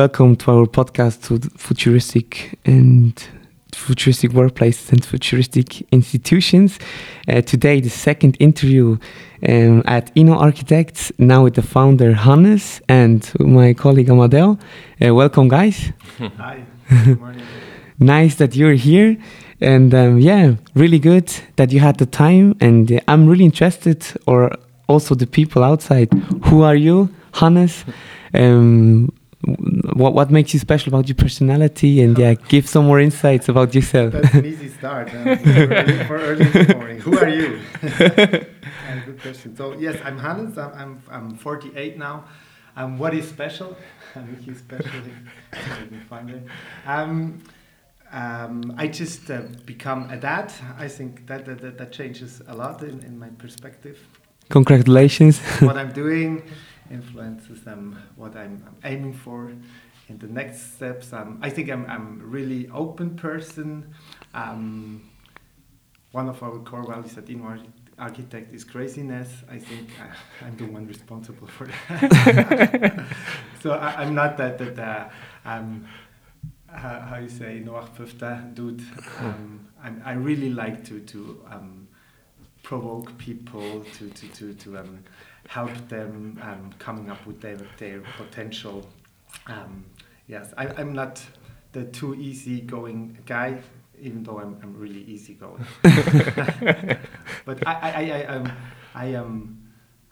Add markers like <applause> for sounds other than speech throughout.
welcome to our podcast to futuristic and futuristic workplaces and futuristic institutions. Uh, today, the second interview um, at Inno Architects, now with the founder Hannes and my colleague Amadeo. Uh, welcome, guys. <laughs> Hi. <laughs> Good morning. nice that you're here. And um, yeah, really good that you had the time. And uh, I'm really interested, or also the people outside. Who are you, Hannes? <laughs> Um, what what makes you special about your personality? And yeah, give some more insights about yourself. That's an easy start uh, for, <laughs> early, for early in the morning. Who are you? <laughs> good question. So yes, I'm Hannes. I'm I'm, I'm 48 now. Um, what is special? <laughs> He's special. Let me find it. Um, um, I just uh, become a dad. I think that that, that, that changes a lot in, in my perspective. Congratulations. what I'm doing influences um, what I'm, I'm, aiming for in the next steps. Um, I think I'm, I'm a really open person. Um, one of our core values at Inno Architect is craziness. I think <laughs> I, am the one responsible for that. <laughs> so I, am not that, that uh, um, how, how, you say, Noach Pufta dude. Um, i really like to, to um, provoke people to, to, to, to um, help them um, coming up with their, their potential. Um, yes, I, am not the too easy going guy, even though I'm, I'm really easy going. <laughs> but I, I, I, I, um, I, um,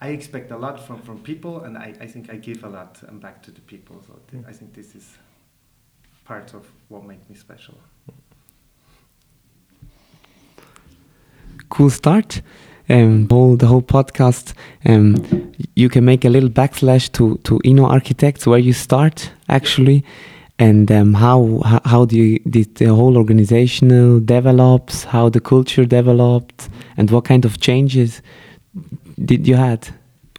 I expect a lot from, from people, and I, I think I give a lot um, back to the people. So th- I think this is part of what makes me special. Cool start um, whole the whole podcast, um, you can make a little backslash to to Inno Architects where you start actually, and um, how how do you did the whole organizational develops, how the culture developed, and what kind of changes did you had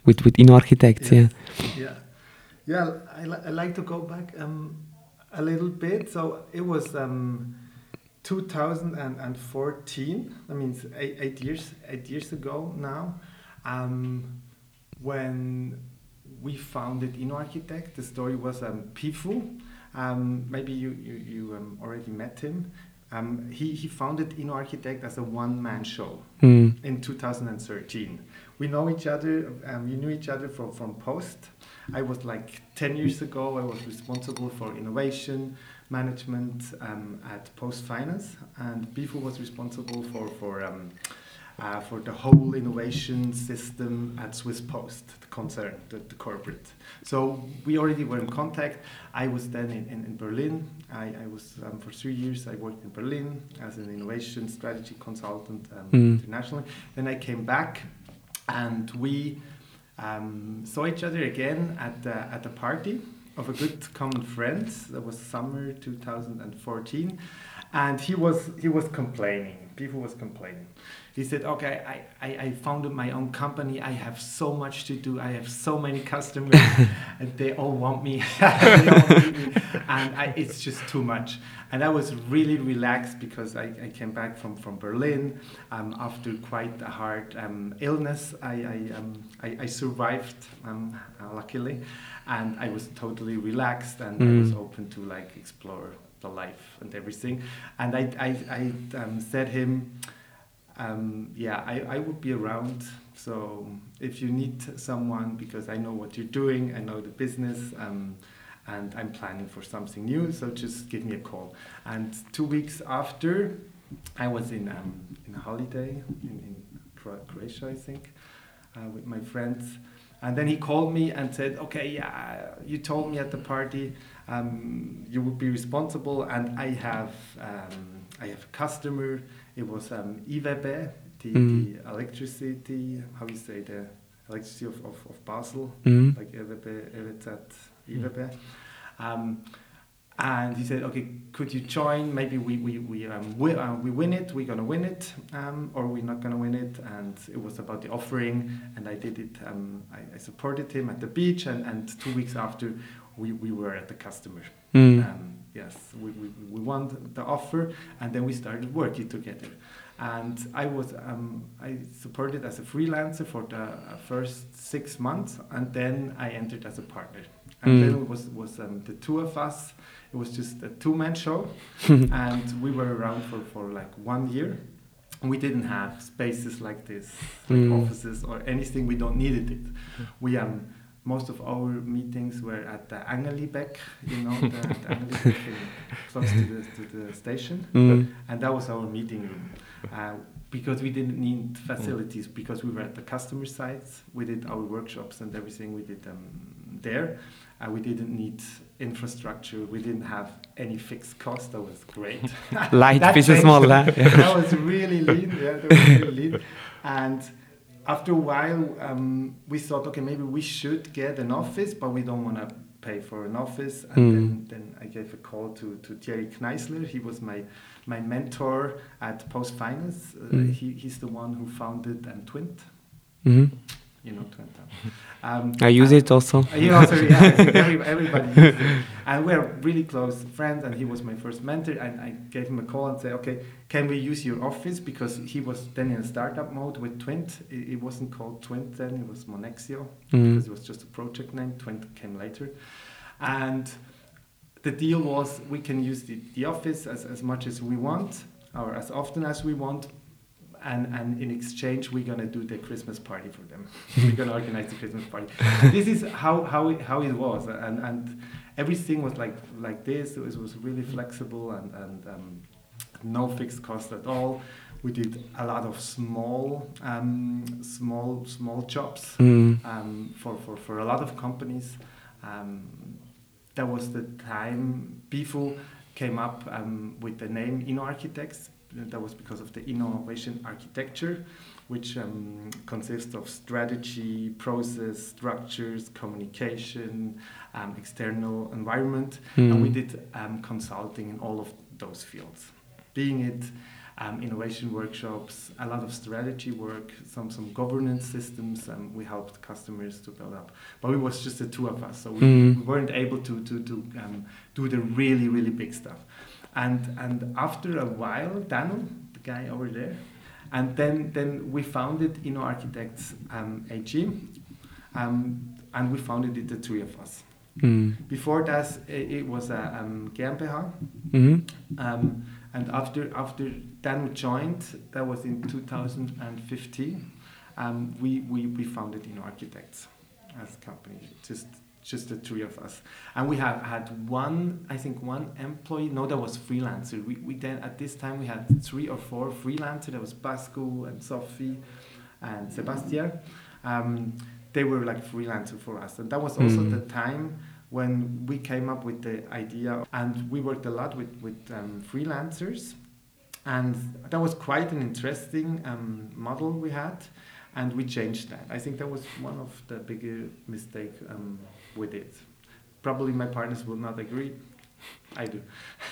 with with Inno Architects? Yeah, yeah, yeah. I, li I like to go back um, a little bit. So it was. Um, 2014. That means eight, eight years eight years ago now, um, when we founded Inno Architect. The story was um, Pifu. Um, maybe you you, you um, already met him. Um, he, he founded Inno Architect as a one man show mm. in 2013. We know each other, um, we knew each other from, from Post. I was like 10 years ago, I was responsible for innovation, management um, at Post Finance, and Bifu was responsible for for um, uh, for the whole innovation system at Swiss Post, the concern, the, the, corporate. So we already were in contact. I was then in, in, in Berlin. I, I was um, for three years. I worked in Berlin as an innovation strategy consultant um, mm. internationally. Then I came back, and we um, saw each other again at the, at the party of a good common friend. That was summer 2014, and he was he was complaining. People was complaining. He said, "Okay, I, I, I founded my own company. I have so much to do. I have so many customers, <laughs> and they all want me, <laughs> all me. and I, it's just too much." And I was really relaxed because I, I came back from from Berlin um, after quite a hard um, illness. I I, um, I, I survived, um, luckily and I was totally relaxed and mm. I was mm. open to like explore the life and everything. And I, I, I um, said him, um, yeah, I, I would be around. So if you need someone, because I know what you're doing, I know the business, um, and I'm planning for something new, so just give me a call. And two weeks after, I was in um, in a holiday in, in Croatia, I think, uh, with my friends and then he called me and said, "Okay, yeah, you told me at the party um, you would be responsible, and I have um, I have a customer. It was um, IWB, the, mm. the electricity. How you say the electricity of, of, of Basel, mm. like IWB, EWZ, IWB." Um, and he said, "Okay, could you join? Maybe we we we um, we, uh, we win it. We're gonna win it, um, or we're not gonna win it." And it was about the offering, and I did it. Um, I, I, supported him at the beach, and, and two weeks after, we, we were at the customer. Mm. yes, we, we, we won the offer, and then we started working together. And I was um, I supported as a freelancer for the uh, first six months, and then I entered as a partner And Mm. then it was was um, the two of us. It was just a two man show, <laughs> and we were around for for like one year. We didn't have spaces like this, like Mm. offices or anything. We don't needed it. We um most of our meetings were at the Angerlibeck, you know, the, the <laughs> Angerlibeck close to the, to the station, Mm. and that was our meeting room. Uh, because we didn't need facilities, because we were at the customer sites, we did our workshops and everything we did um, there. Uh, we didn't need infrastructure, we didn't have any fixed cost, that was great. <laughs> Light <laughs> business model. that was really lean. Yeah, that was really lean. And after a while, um, we thought, okay, maybe we should get an office, but we don't want to pay for an office. And Mm. then, then I gave a call to, to Thierry Kneissler. He was my, my mentor at Post Finance. Uh, Mm. he, he's the one who founded um, Twint. Mhm. You know Twint. huh? Um, I use it also. uh, You also, yeah, I <laughs> think every, everybody uses it. And we're really close friends, and he was my first mentor. And I gave him a call and said, okay, can we use your office? Because he was then in a startup mode with Twint. It, it wasn't called Twint then, it was Monexio, because Mm. it was just a project name. Twint came later. And the deal was we can use the, the office as, as much as we want, or as often as we want. And, and in exchange, we're gonna do the Christmas party for them. <laughs> we're gonna organize the Christmas party this is how how it, how it was, and and everything was like like this. It was, was really flexible and and um, no fixed cost at all. We did a lot of small um, small small jobs Mm. um, for, for for a lot of companies. Um, that was the time Bifu came up um, with the name Inno Architects. That was because of the innovation architecture, which um, consists of strategy, process, structures, communication, um, external environment. And we Mm. did um, consulting in all of those fields, being it um, innovation workshops, a lot of strategy work, some some governance systems. Um, we helped customers to build up, but it was just the two of us, so we, Mm. we weren't able to to to um, do the really really big stuff. And and after a while, Daniel, the guy over there, and then then we founded Inno Architects um, AG, um, and we founded it the three of us. Mm. Before that, it, it was a um, GmbH. Mhm. Um, and after after Dan joined, that was in 2015. Um, we, we we founded Inno Architects as a company, just just the three of us, and we have had one, I think one employee. No, that was freelancer. We, we then at this time we had three or four freelancers. There was Basco and Sophie, and Sebastian. Um, they were like freelancer for us, and that was also Mm. the time when we came up with the idea and we worked a lot with, with um, freelancers and that was quite an interesting um, model we had and we changed that i think that was one of the bigger mistake um, with it probably my partners will not agree i do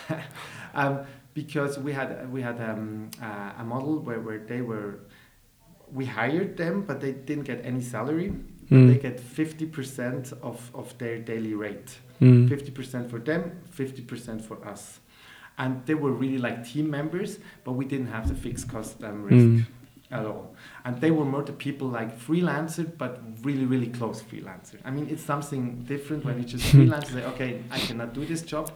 <laughs> um, because we had we had um, uh, a model where, where they were we hired them but they didn't get any salary Mm. they get 50% of, of their daily rate. Mm. 50% for them, 50% for us. And they were really like team members, but we didn't have the fixed cost um, risk Mm. At all. And they were more the people like freelancer, but really, really close freelancer. I mean, it's something different when you just <laughs> freelance, say, okay, I cannot do this job.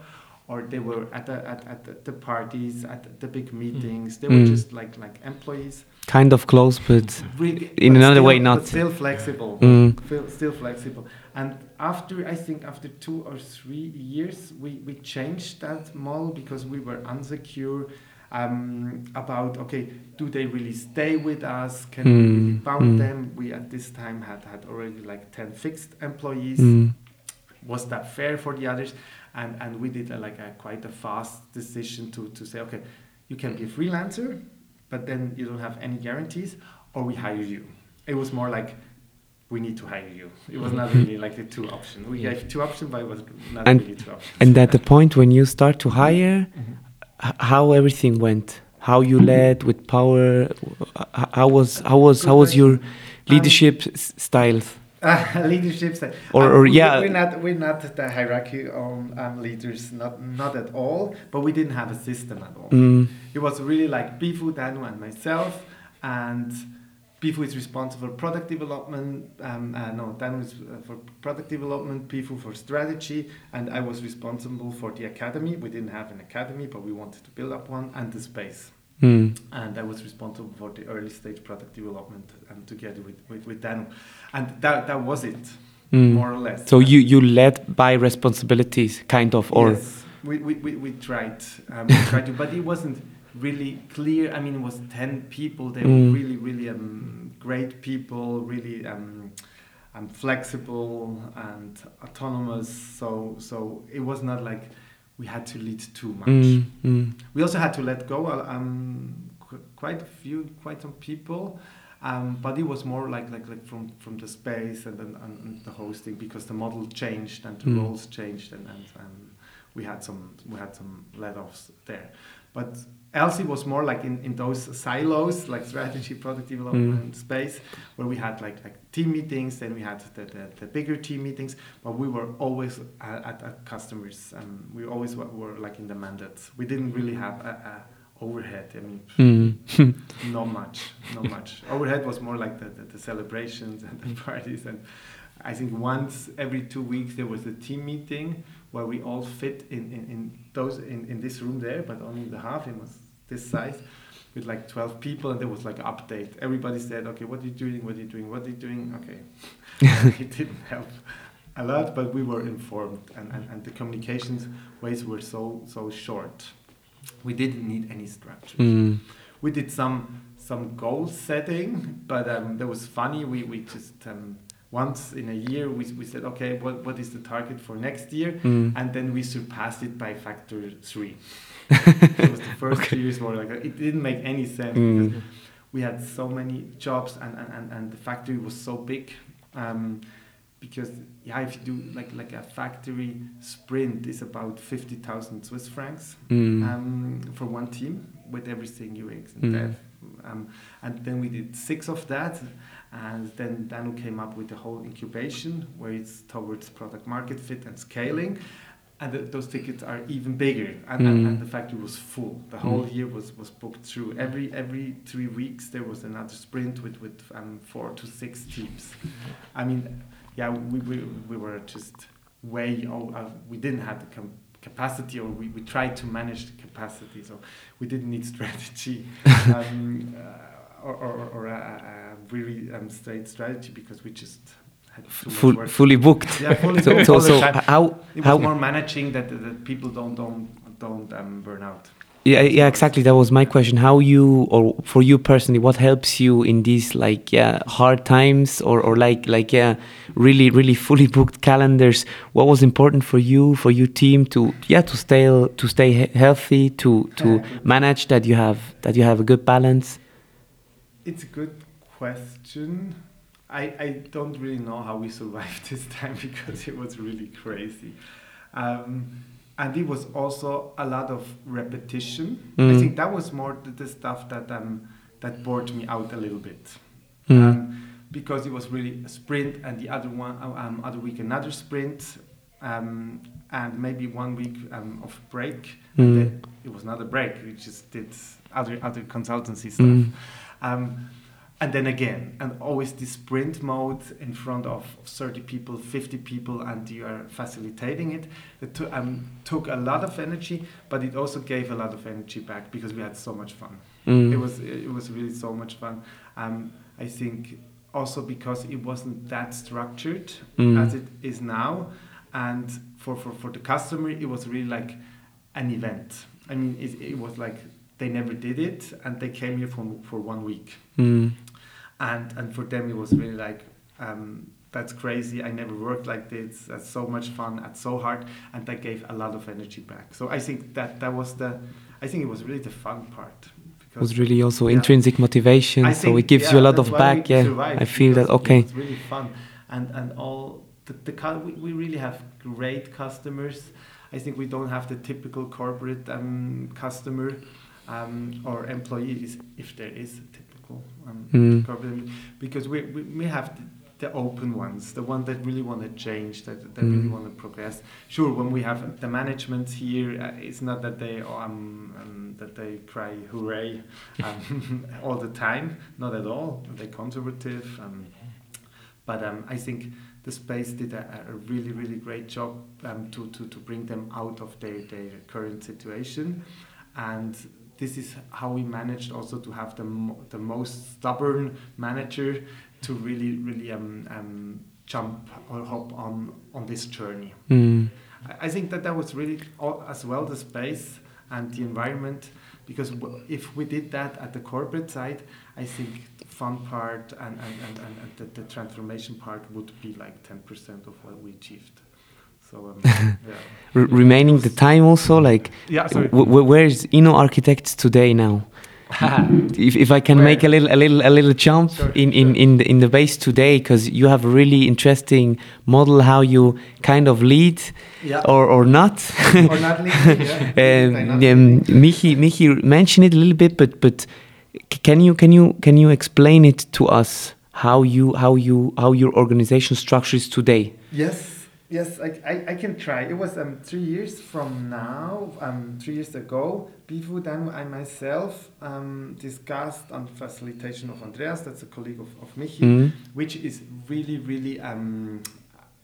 Or they were at the, at, at the, parties, at the big meetings. They were Mm. just like like employees. Kind of close, but Really, In but another still- way, not. still flexible Mm. still flexible. And after I think after two or three years, we, we changed that model because we were unsecure um, about okay, do they really stay with us? Can we really Mm, bound mm. them? We at this time had had already like ten fixed employees. Mm. Was that fair for the others? And and we did a, like a quite a fast decision to to say okay, you can be a freelancer, but then you don't have any guarantees, or we hire you. It was more like we need to hire you. It was not really like the two options. We <laughs> Yeah. gave two options, but it was not And- really two options. And at the point when you start to hire, Mhm. How everything went, how you led with power, how was how was how was your leadership s- styles? Uh, <laughs> leadership style. Or- or we- yeah. we're not we're not the hierarchy on um, leaders, not not at all. But we didn't have a system at all. Mm. It was really like Bifu, Danu, and myself, and Pifu is responsible for product development. Um, uh, no, Dan was uh, for product development, Pifu for strategy, and I was responsible for the academy. We didn't have an academy, but we wanted to build up one, and the space. Mm. And I was responsible for the early stage product development um, together with, with, with Danu. And that, that was it, Mm. more or less. So you you led by responsibilities, kind of, or yes, we, we, we, we tried. Um, we tried to, but it wasn't really clear. I mean, it was 10 people. They Mm. were really, really um, great people, really um, um, flexible and autonomous. So, so it was not like we had to lead too much. Mm, mm, We also had to let go uh, um, qu- quite a few, quite some people. Um, but it was more like like like from from the space and then and, and the hosting because the model changed and the Mm. roles changed and, and, and we had some we had some let-offs there. But Elsie was more like in, in those silos like strategy, product development space where we had like like team meetings, then we had the, the, the bigger team meetings, but we were always at, at, at customers. Um, we always were, were like in the mandates. We didn't really have a, a overhead. I mean, mm. <laughs> not much, not much. Overhead was more like the, the, the celebrations and the <laughs> parties. And I think once every two weeks there was a team meeting where we all fit in, in, in those in, in this room there, but only the half. It was this size with like 12 people and there was like update. Everybody said, okay, what are you doing? What are you doing? What are you doing? Okay. <laughs> it didn't help a lot, but we were informed and, and, and the communications ways were so so short. We didn't need any structure Mm. we did some some goal setting, but um, that was funny. We we just um, once in a year we, we said okay, what what is the target for next year, Mm. and then we surpassed it by factor three. <laughs> it was the first Okay. years were like it didn't make any sense Mm. because we had so many jobs and and, and, the factory was so big. Um, because yeah, if you do like like a factory sprint is about fifty thousand Swiss francs, Mm. um, for one team with everything UX and Mm. dev. Um, and then we did six of that, and then Danu came up with the whole incubation where it's towards product market fit and scaling. And th- those tickets are even bigger, and, and, Mm. and the factory was full. The whole year was, was booked through. Every every three weeks there was another sprint with with um, four to six teams. I mean, yeah, we, we, we were just way oh, uh, we didn't have the com- capacity or we, we tried to manage the capacity so we didn't need <laughs> strategy <laughs> um, uh, or, or, or a, a really um, straight strategy because we just had too much Full, fully booked. yeah, fully So, booked so, so how it was how more managing that, that people don't don't don't um, burn out Yeah, yeah, exactly. That was my question. How you, or for you personally, what helps you in these like yeah hard times, or or like like yeah really really fully booked calendars? What was important for you, for your team to yeah to stay to stay healthy, to to manage that you have that you have a good balance? It's a good question. I, I don't really know how we survived <laughs> this time because it was really crazy. Um, and it was also a lot of repetition. I Mm. think that was more the, the stuff that um, that bored me out a little bit. Mm. Um, because it was really a sprint and the other one um, other week another sprint um, and maybe one week um, of break Mm. it was not a break we just did other other consultancy stuff Mm. Um, and then again and always this sprint mode in front of 30 people 50 people and you are facilitating it it um, took a lot of energy but it also gave a lot of energy back because we had so much fun Mm. it was it was really so much fun um, i think also because it wasn't that structured Mm. as it is now and for, for, for the customer it was really like an event i mean it, it was like they never did it and they came here for, for one week Mm. and and for them it was really like um, that's crazy i never worked like this that's so much fun that's so hard and that gave a lot of energy back so i think that that was the i think it was really the fun part It was because really also Yeah. intrinsic motivation, I so it gives yeah, you a lot of back. Yeah, I feel that okay. It was really fun, and and all the, the we, we really have great customers. I think we don't have the typical corporate um, customer um, or employees, if there is a typical um, Mm. because we, we we have the, the open ones, the ones that really want to change, that, that really Mm. want to progress. Sure, when we have the management here, uh, it's not that they um, um, that they cry hooray <laughs> um, <laughs> all the time, not at all. They're conservative, um, but um, I think the space did a, a really really great job um, to, to to bring them out of their their current situation, and this is how we managed also to have the mo- the most stubborn manager to really really um, um, jump or hop on on this journey. Mm. I- I think that that was really all, as well the space and the environment because w- if we did that at the corporate side, I think the fun part and, and, and, and, and the, the transformation part would be like 10% of what we achieved. So, um, <laughs> yeah. Remaining the time also, like, Yeah, where is Inno Architects today now? <laughs> if, if I can Where? make a little a little a little jump Sure, in, in, sure. in the in the base today because you have a really interesting model how you kind of lead yeah. or or not. or not <laughs> leading, yeah. um, um. Michi Michi mentioned it a little bit, but but can you can you can you explain it to us how you how you how your organization structure is today? Yes, yes, I, I, I can try. It was um, three years from now, um, three years ago, Bifu, then I myself um, discussed on facilitation of Andreas, that's a colleague of, of Michi, Mm. which is really, really, um,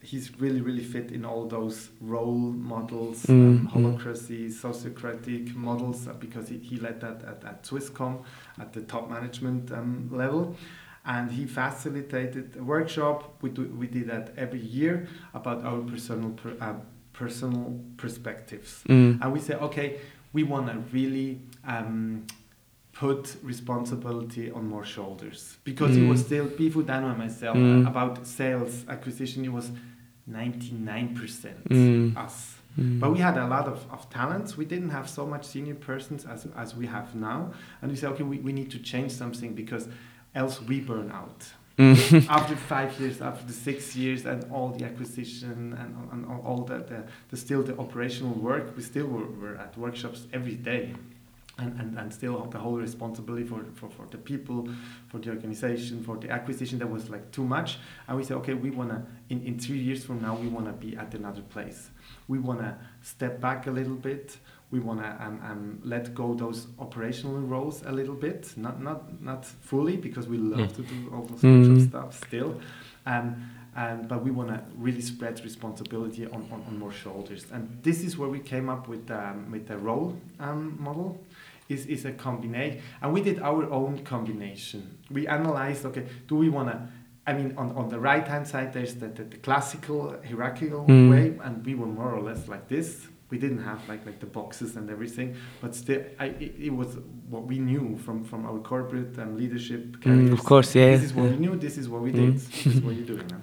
he's really, really fit in all those role models, um, Mm, mm. holacracy, sociocratic models, uh, because he, he led that at, at Swisscom at the top management um, level. And he facilitated a workshop. We, do, we did that every year about our personal, per, uh, personal perspectives. Mm. And we say, okay, we want to really um, put responsibility on more shoulders because it was Mm. still Bifu Dano and myself Mm. uh, about sales acquisition. It was 99% Mm. us. Mm. But we had a lot of, of talents. We didn't have so much senior persons as, as we have now. And we said, okay, we, we need to change something because else we burn out. Mm. <laughs> after five years, after the six years, and all the acquisition and, and all- all the, the, the still the operational work, we still were, were at workshops every day. And, and, and still the whole responsibility for, for, for the people, for the organization, for the acquisition, that was like too much. And we said, okay, we want to, in, in three years from now, we want to be at another place. We want to step back a little bit. We want to um, um, let go those operational roles a little bit, not not not fully because we love Mm. to do all those Mm. stuff still, um, and but we want to really spread responsibility on, on, on more shoulders. And this is where we came up with um, with the role um, model. Is, is a combination, and we did our own combination. We analyzed, okay, do we want to I mean, on, on the right hand side, there's the, the, the classical hierarchical Mm. way, and we were more or less like this. We didn't have like like the boxes and everything, but still, I, it, it was what we knew from, from our corporate and leadership Mm, of course, yeah. This is what yeah. we knew. This is what we Mm. did. this is what <laughs> you're doing now.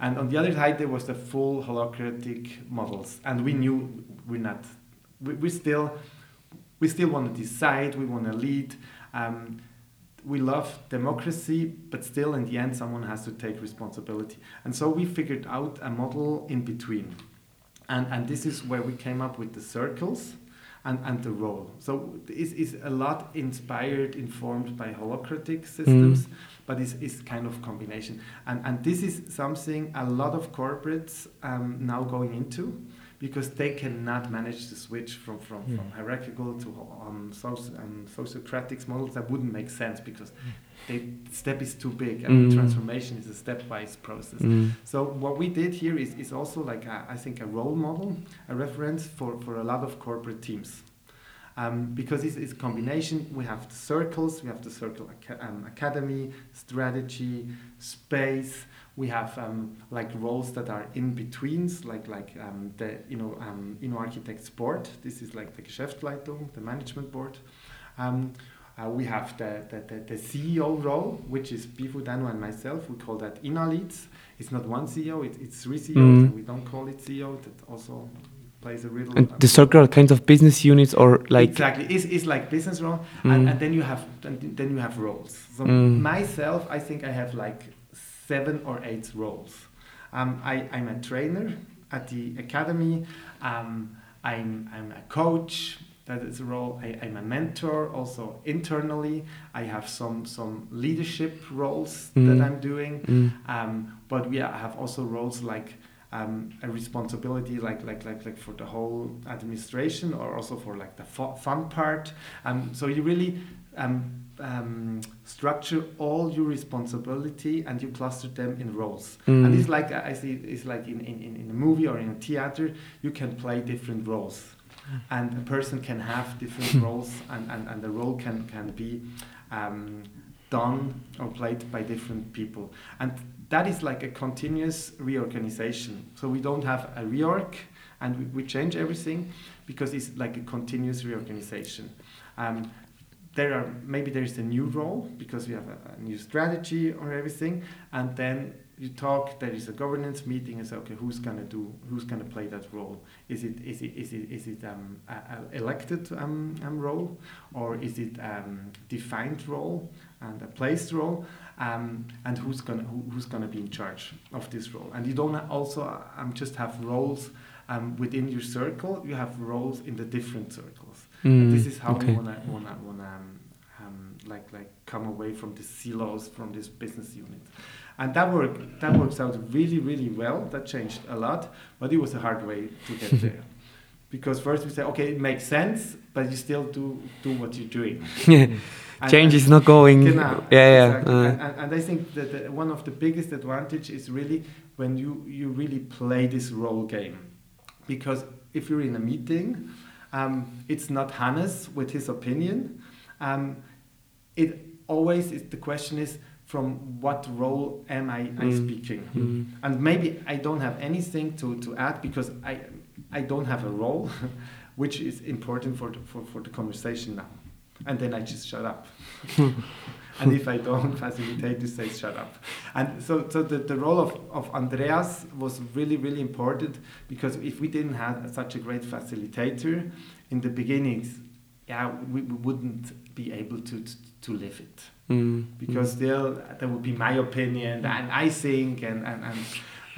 And on the other side, there was the full holacratic models, and we knew we're not. We, we still, we still want to decide. We want to lead. Um, we love democracy, but still, in the end, someone has to take responsibility. And so we figured out a model in between. And, and this is where we came up with the circles and, and the role. So it's, it's a lot inspired, informed by holacratic systems, but it's, it's kind of combination. And, and this is something a lot of corporates um, now going into because they cannot manage to switch from, from, from Mm. hierarchical to um, soci- um, sociocratic models. That wouldn't make sense because they, the step is too big and Mm. transformation is a stepwise process. Mm. So what we did here is, is also like a, I think a role model, a reference for, for a lot of corporate teams. Um, because it's, it's a combination. We have the circles, we have the circle aca- um, academy, strategy, space. We have um, like roles that are in betweens, like like um, the you know um, Inno architects board. This is like the Geschäftsleitung, the management board. Uh, we have the, the, the, the CEO role, which is Bifu Dano and myself. We call that INA leads. It's not one CEO, it, it's three CEOs, Mm. we don't call it CEO. That also plays a real. And the circle are kinds of business units or like exactly it's, it's like business role Mm. and, and then you have and then you have roles so Mm. myself i think i have like seven or eight roles um, I, i'm a trainer at the academy um, I'm, I'm a coach that is a role. I, am a mentor also internally. I have some some leadership roles mm. that I'm doing, mm. um, but we have also roles like um, a responsibility like like like like for the whole administration or also for like the fun part. Um, so you really um, um, structure all your responsibility and you cluster them in roles. Mm. And it's like I see it's like in, in, in a movie or in a theater, you can play different roles. And a person can have different roles and, and, and the role can, can be um, done or played by different people. And that is like a continuous reorganization. So we don't have a reorg and we, we change everything because it's like a continuous reorganization. Um, there are maybe there is a new role because we have a, a, new strategy or everything, and then you talk. There is a governance meeting and say, okay, who's gonna do? Who's gonna play that role? Is it is it is it is it um, a, a elected um, um, role, or is it um, defined role and a placed role? Um, and who's gonna who, who's gonna be in charge of this role? And you don't also um, just have roles um, within your circle. You have roles in the different circles. Mm, this is how okay. we wanna wanna wanna um, um, like like come away from the silos from this business unit. And that work that works out really really well. That changed a lot, but it was a hard way to get <laughs> there. Because first we say, okay, it makes sense, but you still do do what you're doing. <laughs> Change is not going. Genau, yeah, yeah. Exactly. Uh. And, and, I think that the, one of the biggest advantage is really when you you really play this role game, because if you're in a meeting um, it's not Hannes with his opinion. Um, it always is the question is from what role am I, I mm. speaking? Mm. And maybe I don't have anything to, to add because I, I don't have a role, <laughs> which is important for the, for, for the conversation now. And then I just shut up. <laughs> and if I don't facilitate, you say shut up. And so, so the, the role of, of Andreas was really, really important because if we didn't have such a great facilitator in the beginnings, yeah, we, we wouldn't be able to, to, live it. Mm. Because mm. there, there would be my opinion and I think and, and, and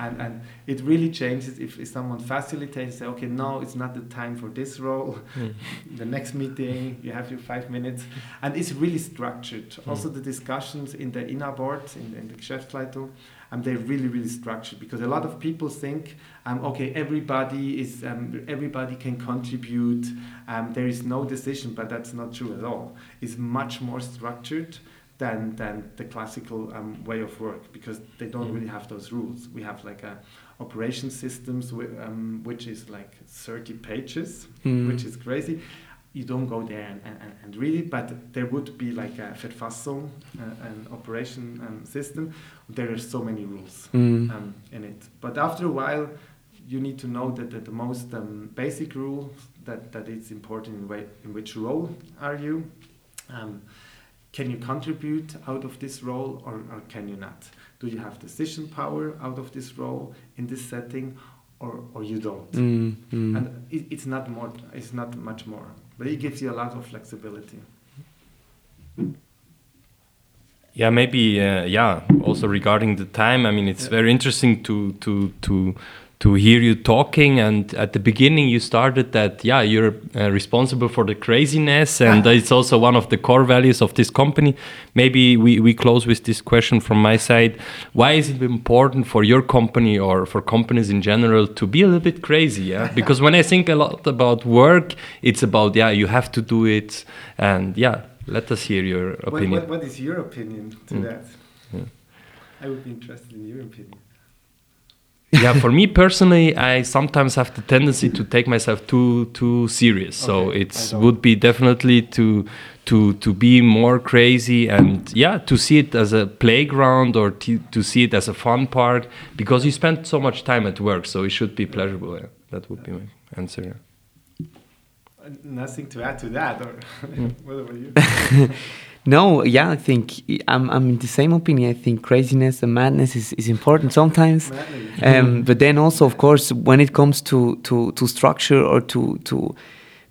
and, and it really changes if, if someone facilitates say okay no it's not the time for this role mm. <laughs> the next meeting you have your five minutes and it's really structured mm. also the discussions in the inner board in, in the Geschäftsleitung they're really really structured because a lot of people think um, okay everybody is um, everybody can contribute um, there is no decision but that's not true at all it's much more structured than than the classical um, way of work because they don't mm. really have those rules. We have like a operation systems um, which is like 30 pages, mm. which is crazy. You don't go there and, and, and read it, but there would be like a Verfassung, uh, an operation um, system. There are so many rules mm. Um, in it. But after a while, you need to know that, that the most um, basic rule that, that it's important in, way, in which role are you. Um, can you contribute out of this role or, or can you not? Do you have decision power out of this role in this setting or, or you don't? Mm, mm. And it, it's not more, it's not much more, but it gives you a lot of flexibility. Yeah, maybe. Uh, yeah. Also regarding the time, I mean, it's yeah. very interesting to to to to hear you talking and at the beginning you started that yeah you're uh, responsible for the craziness and it's also one of the core values of this company. Maybe we, we close with this question from my side. Why is it important for your company or for companies in general to be a little bit crazy yeah? <laughs> Because when i think a lot about work it's about yeah you have to do it and yeah let us hear your opinion what, what, what is your opinion to mm. that? Yeah. i would be interested in your opinion yeah, for me personally, I sometimes have the tendency to take myself too too serious. So it would be definitely to to to be more crazy and yeah, to see it as a playground or to, to see it as a fun part because you spend so much time at work, so it should be pleasurable. Yeah. That would be my answer. Yeah. Nothing to add to that, or mm. <laughs> what about you? <laughs> No, yeah, I think I'm, I'm in the same opinion. I think craziness and madness is, is important sometimes. Um, but then also, of course, when it comes to, to, to structure or to, to,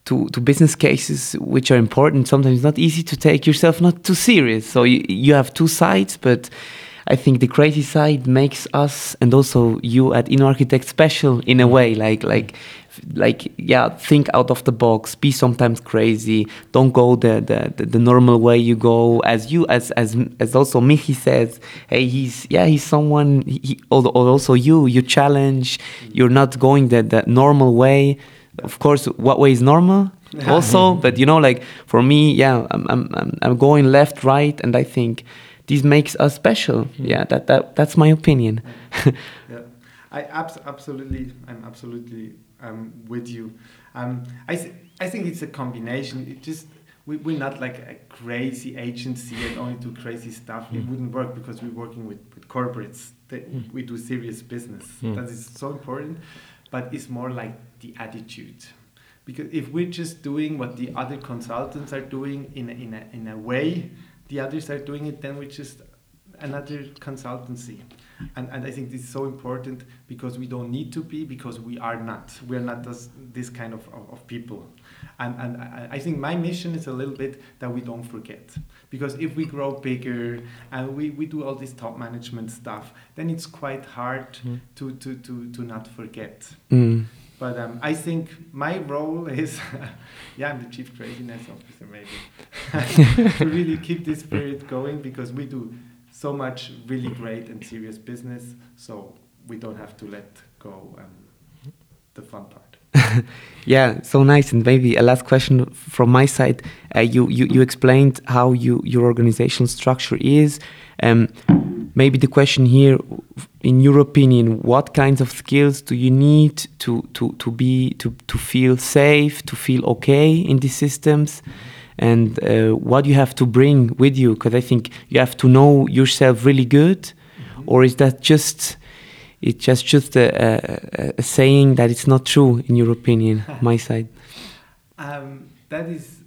to, to business cases which are important, sometimes it's not easy to take yourself not too serious. So you, you have two sides, but I think the crazy side makes us and also you at InnoArchitect special in a way. Like, like like yeah think out of the box be sometimes crazy don't go the, the the, the normal way you go. As you as as as also michi says hey he's yeah he's someone he, also you you challenge you're not going the, the normal way. Of course what way is normal <laughs> also but you know like for me yeah I'm, I'm i'm going left right and i think this makes us special. Hmm. yeah that, that that's my opinion. <laughs> Yeah. I abs- absolutely i'm absolutely um, with you. Um, I, th- I think it's a combination. It just we, we're not like a crazy agency and only do crazy stuff. Mm. It wouldn't work because we're working with, with corporates. That mm. We do serious business. Mm. That is so important. But it's more like the attitude. Because if we're just doing what the other consultants are doing in a, in a, in a way, the others are doing it, then we're just another consultancy. And, and I think this is so important because we don't need to be, because we are not. We are not this, this kind of, of, of people. And, and I think my mission is a little bit that we don't forget. Because if we grow bigger and we, we do all this top management stuff, then it's quite hard mm. to, to, to, to not forget. Mm. But um, I think my role is, <laughs> yeah, I'm the chief craziness officer maybe, <laughs> to really keep this spirit going because we do so much really great and serious business, so we don't have to let go um, the fun part. <laughs> yeah, so nice. And maybe a last question from my side. Uh, you, you you explained how you your organizational structure is. Um, maybe the question here, in your opinion, what kinds of skills do you need to to to be to to feel safe, to feel okay in these systems? And uh, what you have to bring with you because i think you have to know yourself really good mm-hmm. or is that just it's just just a, a, a, saying that it's not true in your opinion <laughs> my side um, that is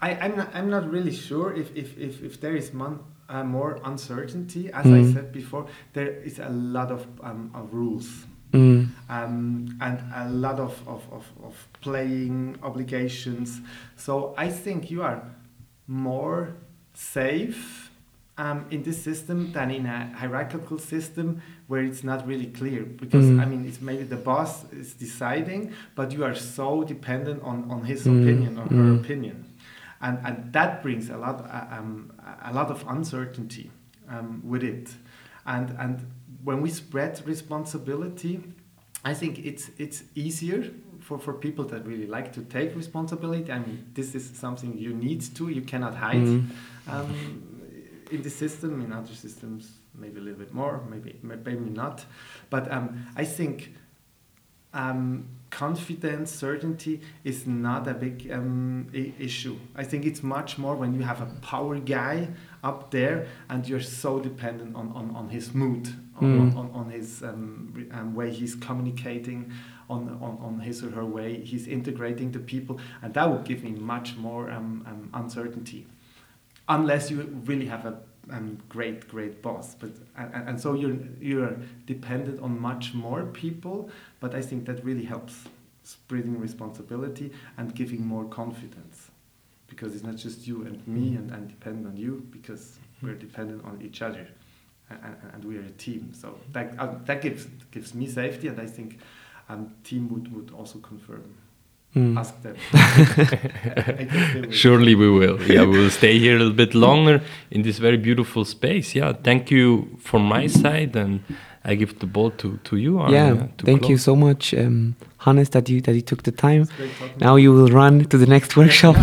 I, am not, I'm not really sure if, if, if, if there is mon, uh, more uncertainty as mm. i said before there is a lot of, um, of rules Mm. Um, and a lot of, of, of, of, playing obligations. So I think you are more safe um, in this system than in a hierarchical system where it's not really clear. Because, mm. I mean, it's maybe the boss is deciding, but you are so dependent on, on his mm. opinion or her mm. opinion. And, and that brings a lot, uh, um, a lot of uncertainty um, with it. And, and when we spread responsibility, I think it's it's easier for, for people that really like to take responsibility. I mean, this is something you need to, you cannot hide. Mm. Um, in the system, in other systems, maybe a little bit more, maybe maybe not. But um, I think um, confidence, certainty is not a big um, issue. I think it's much more when you have a power guy up there and you're so dependent on, on, on his mood, on, mm. on, on, his um, um, way he's communicating, on, on, on his or her way he's integrating the people, and that would give me much more um, um, uncertainty. Unless you really have a um, great great boss but and, and so you're you're dependent on much more people but i think that really helps spreading responsibility and giving more confidence because it's not just you and me and, and dependent on you because we're dependent on each other and, and we are a team so that uh, that gives gives me safety and i think um, team would, would also confirm Mm. Ask them. <laughs> <laughs> Surely we will. Yeah, we will stay here a little bit longer in this very beautiful space. Yeah, thank you from my side, and I give the ball to, to you. yeah, thank close. you so much, um, Hannes, that you that you took the time. Now you will run to the next <laughs> workshop.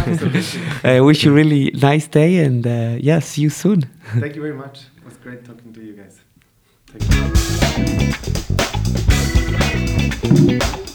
I <laughs> uh, wish you really nice day, and uh, yeah, see you soon. thank you very much. It was great talking to you guys. Thank you.